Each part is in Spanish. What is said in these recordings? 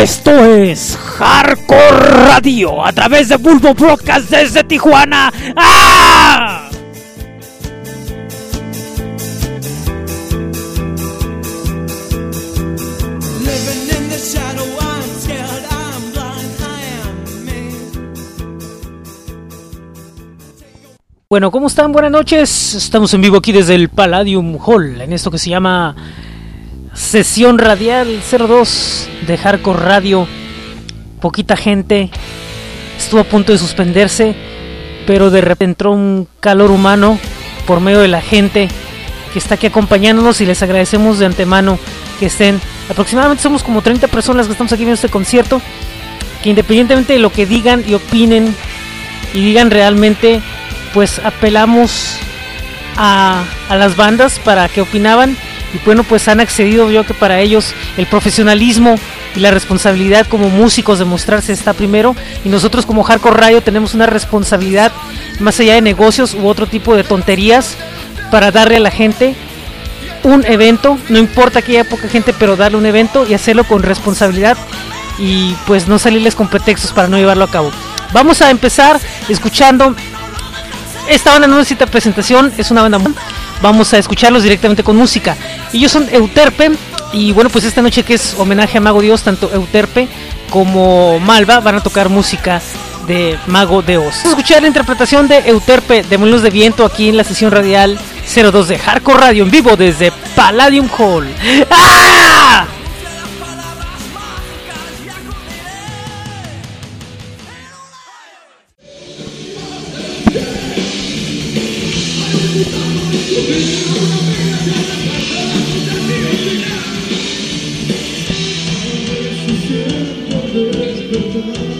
Esto es Hardcore Radio a través de Bulbo Broadcast desde Tijuana. ¡Ah! Bueno, ¿cómo están? Buenas noches. Estamos en vivo aquí desde el Palladium Hall, en esto que se llama Sesión Radial 02 de Hardcore Radio. Poquita gente. Estuvo a punto de suspenderse, pero de repente entró un calor humano por medio de la gente que está aquí acompañándonos y les agradecemos de antemano que estén. Aproximadamente somos como 30 personas que estamos aquí en este concierto. Que independientemente de lo que digan y opinen y digan realmente pues apelamos a, las bandas para que opinaban y bueno pues han accedido yo que para ellos el profesionalismo y la responsabilidad como músicos de mostrarse está primero y nosotros como Hardcore Radio tenemos una responsabilidad más allá de negocios u otro tipo de tonterías para darle a la gente un evento, no importa que haya poca gente, pero darle un evento y hacerlo con responsabilidad y pues no salirles con pretextos para no llevarlo a cabo. Vamos a empezar escuchando esta banda no necesita presentación, es una banda. Vamos a escucharlos directamente con música. Ellos son Euterpe. Y bueno, pues esta noche que es homenaje a Mago Dios, tanto Euterpe como Malva van a tocar música de Mago de Oz. Vamos a escuchar la interpretación de Euterpe de Molinos de Viento aquí en la sesión radial 02 de Hardcore Radio en vivo desde Palladium Hall. ¡Ah! You?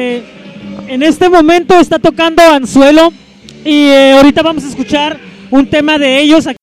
Este, en este momento está tocando Anzuelo y eh, ahorita vamos a escuchar un tema de ellos. Aquí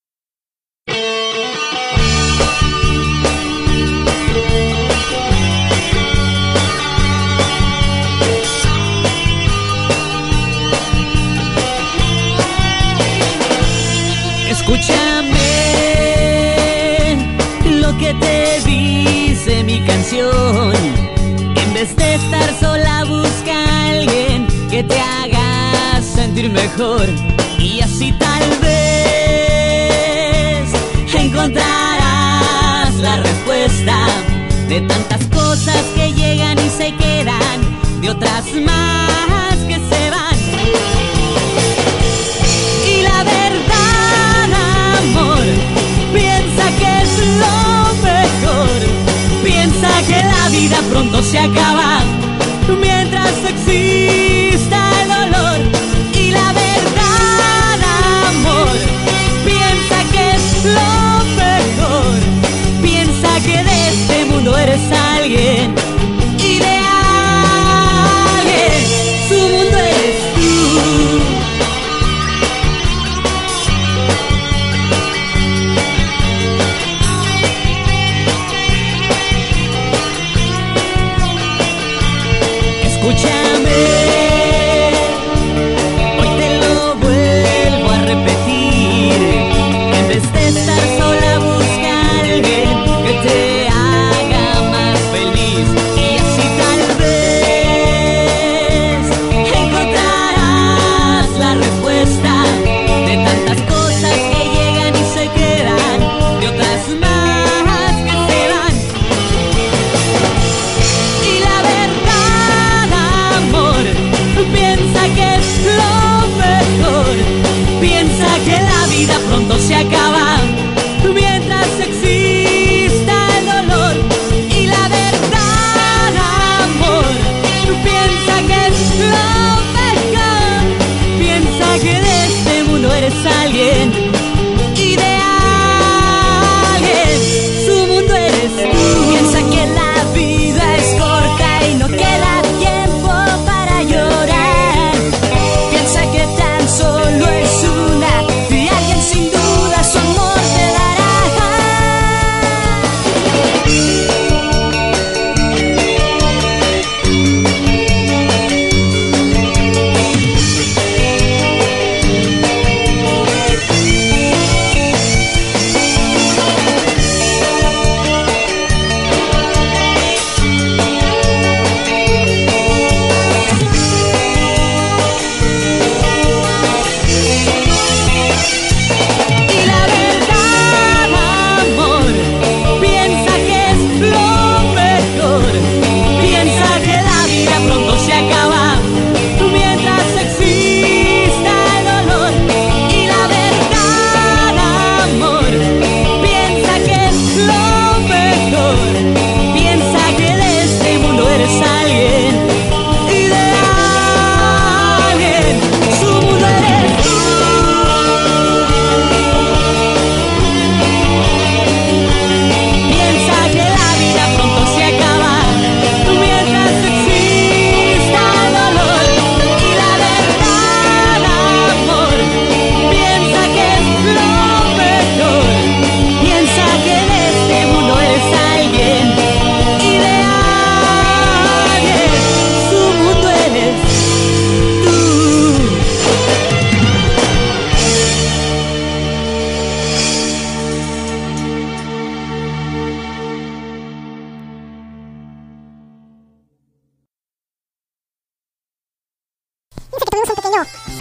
indirme kar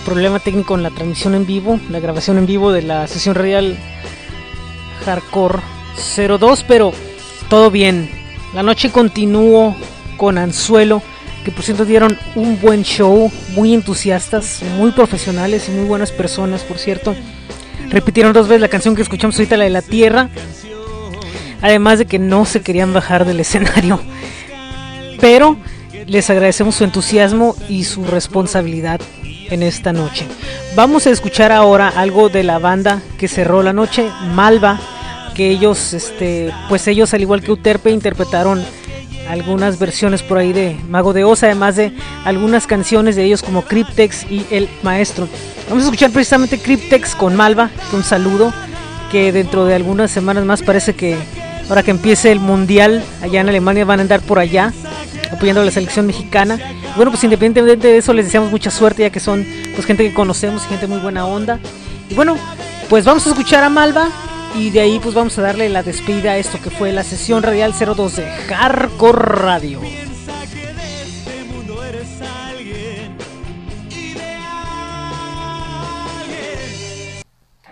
Problema técnico en la transmisión en vivo, la grabación en vivo de la sesión real Hardcore 02, pero todo bien. La noche continuó con Anzuelo, que por cierto dieron un buen show, muy entusiastas, muy profesionales y muy buenas personas, por cierto. Repitieron dos veces la canción que escuchamos ahorita, la de la Tierra. Además de que no se querían bajar del escenario. Pero les agradecemos su entusiasmo y su responsabilidad en esta noche. Vamos a escuchar ahora algo de la banda que cerró la noche, Malva, que ellos, este, pues ellos al igual que Uterpe interpretaron algunas versiones por ahí de Mago de Oz, además de algunas canciones de ellos como Cryptex y El Maestro. Vamos a escuchar precisamente Cryptex con Malva, un saludo que dentro de algunas semanas más parece que ahora que empiece el mundial allá en Alemania van a andar por allá apoyando a la selección mexicana. Bueno, pues independientemente de eso, les deseamos mucha suerte, ya que son pues gente que conocemos y gente muy buena onda. Y bueno, pues vamos a escuchar a Malva y de ahí pues vamos a darle la despedida a esto que fue la sesión radial 02 de Hardcore Radio.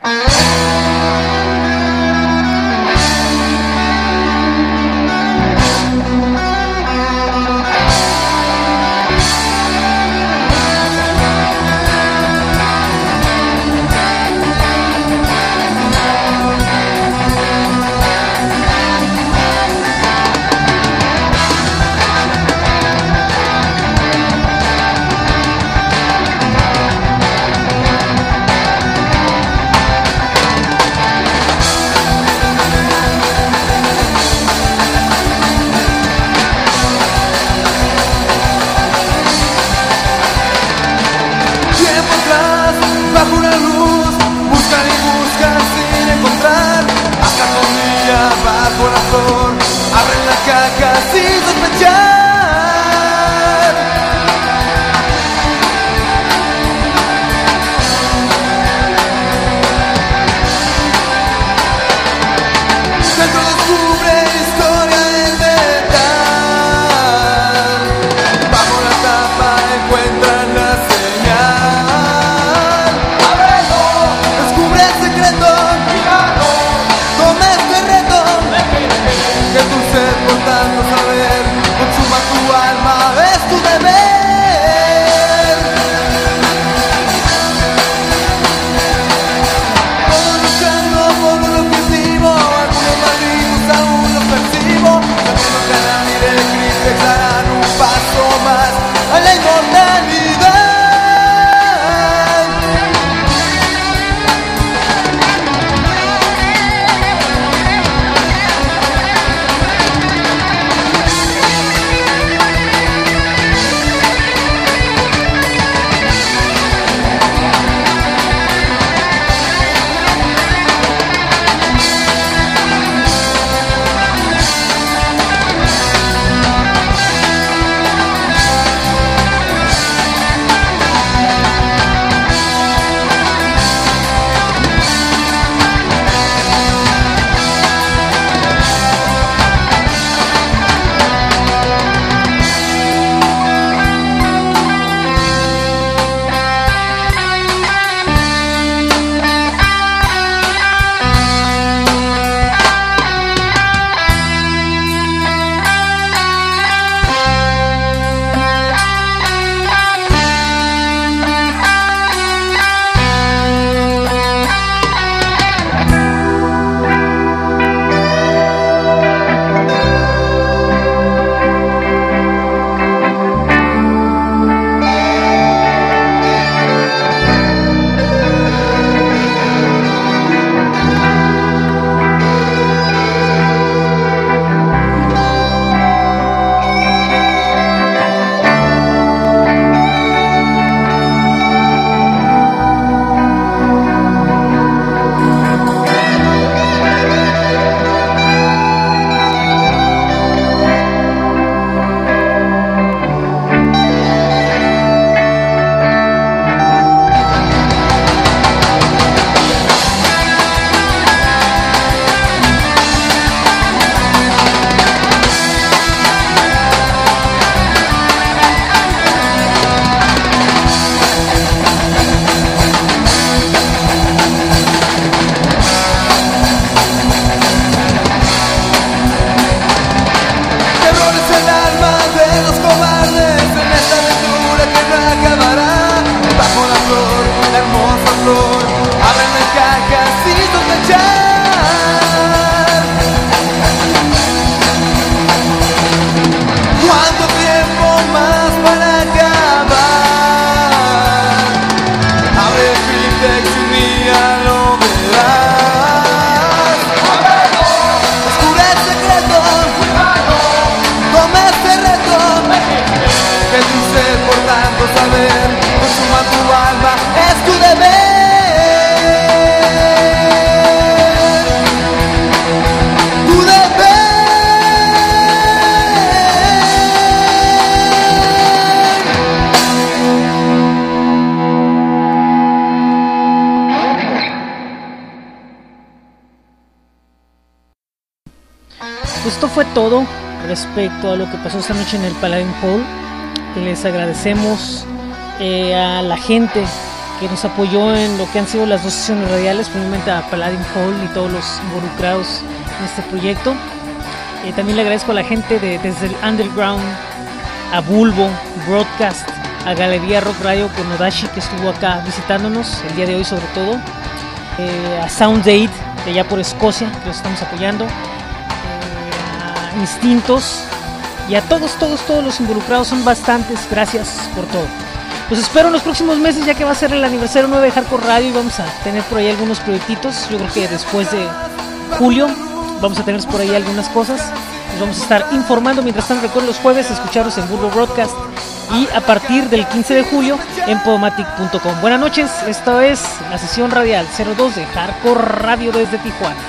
Ah. Kakak kasih sepenuhnya todo respecto a lo que pasó esta noche en el Palladium Hall. Les agradecemos eh, a la gente que nos apoyó en lo que han sido las dos sesiones radiales, primeramente a Palladium Hall y todos los involucrados en este proyecto. Eh, también le agradezco a la gente de, desde el Underground, a Bulbo, Broadcast, a Galería Rock Radio con Odashi que estuvo acá visitándonos el día de hoy sobre todo, eh, a Soundaid de allá por Escocia que los estamos apoyando, Instintos y a todos, todos, todos los involucrados, son bastantes, gracias por todo. Los espero en los próximos meses ya que va a ser el aniversario 9 de Hardcore Radio y vamos a tener por ahí algunos proyectitos, yo creo que después de julio vamos a tener por ahí algunas cosas. Nos vamos a estar informando. Mientras tanto, recuerden los jueves escucharos en Burro Broadcast y a partir del 15 de julio en podomatic.com. Buenas noches, esto es la sesión radial 02 de Hardcore Radio desde Tijuana.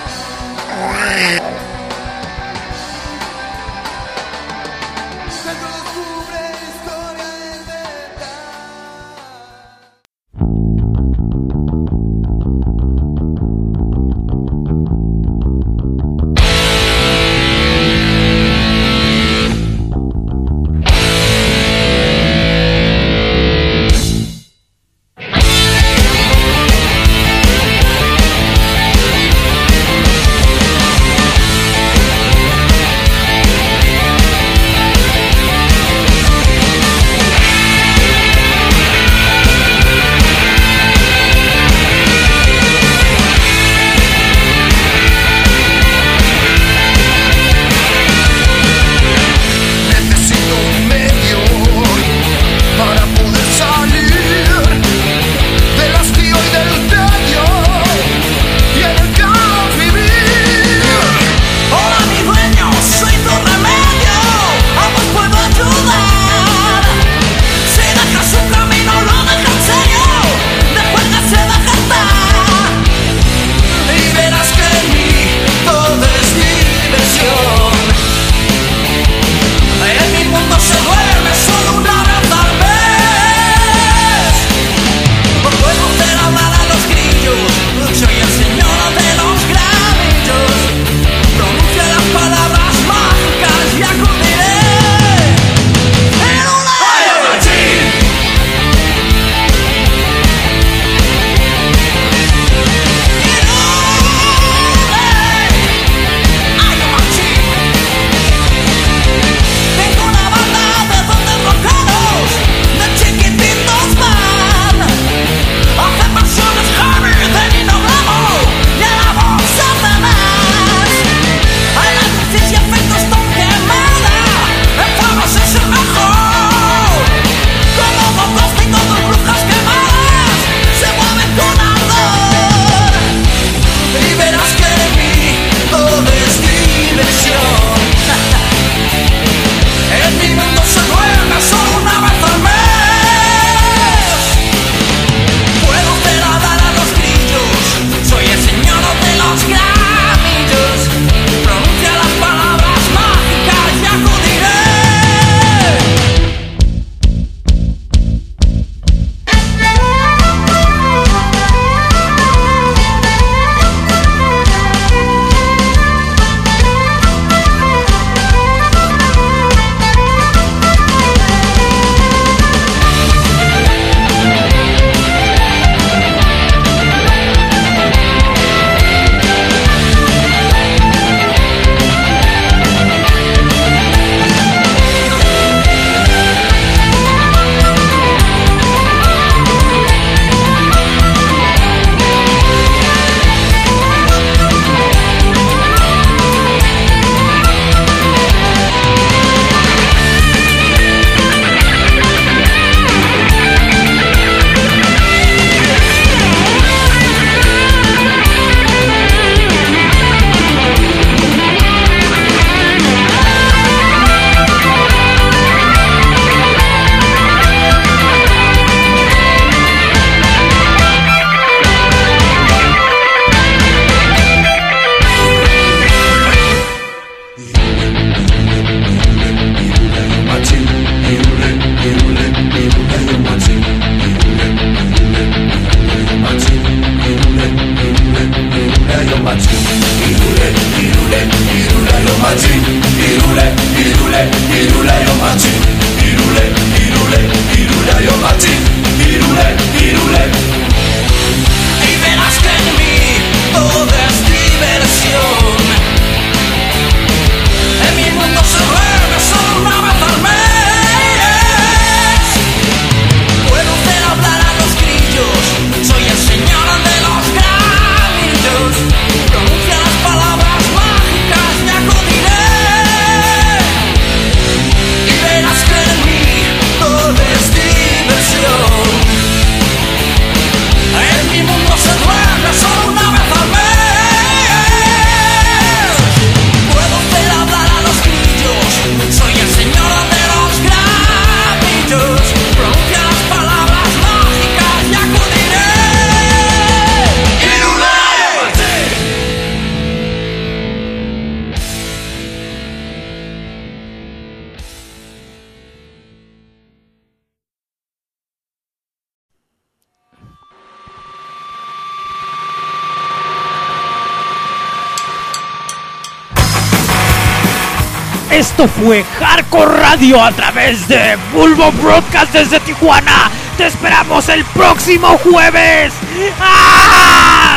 Esto fue Hardcore Radio a través de Bulbo Broadcast desde Tijuana. Te esperamos el próximo jueves. ¡Ah!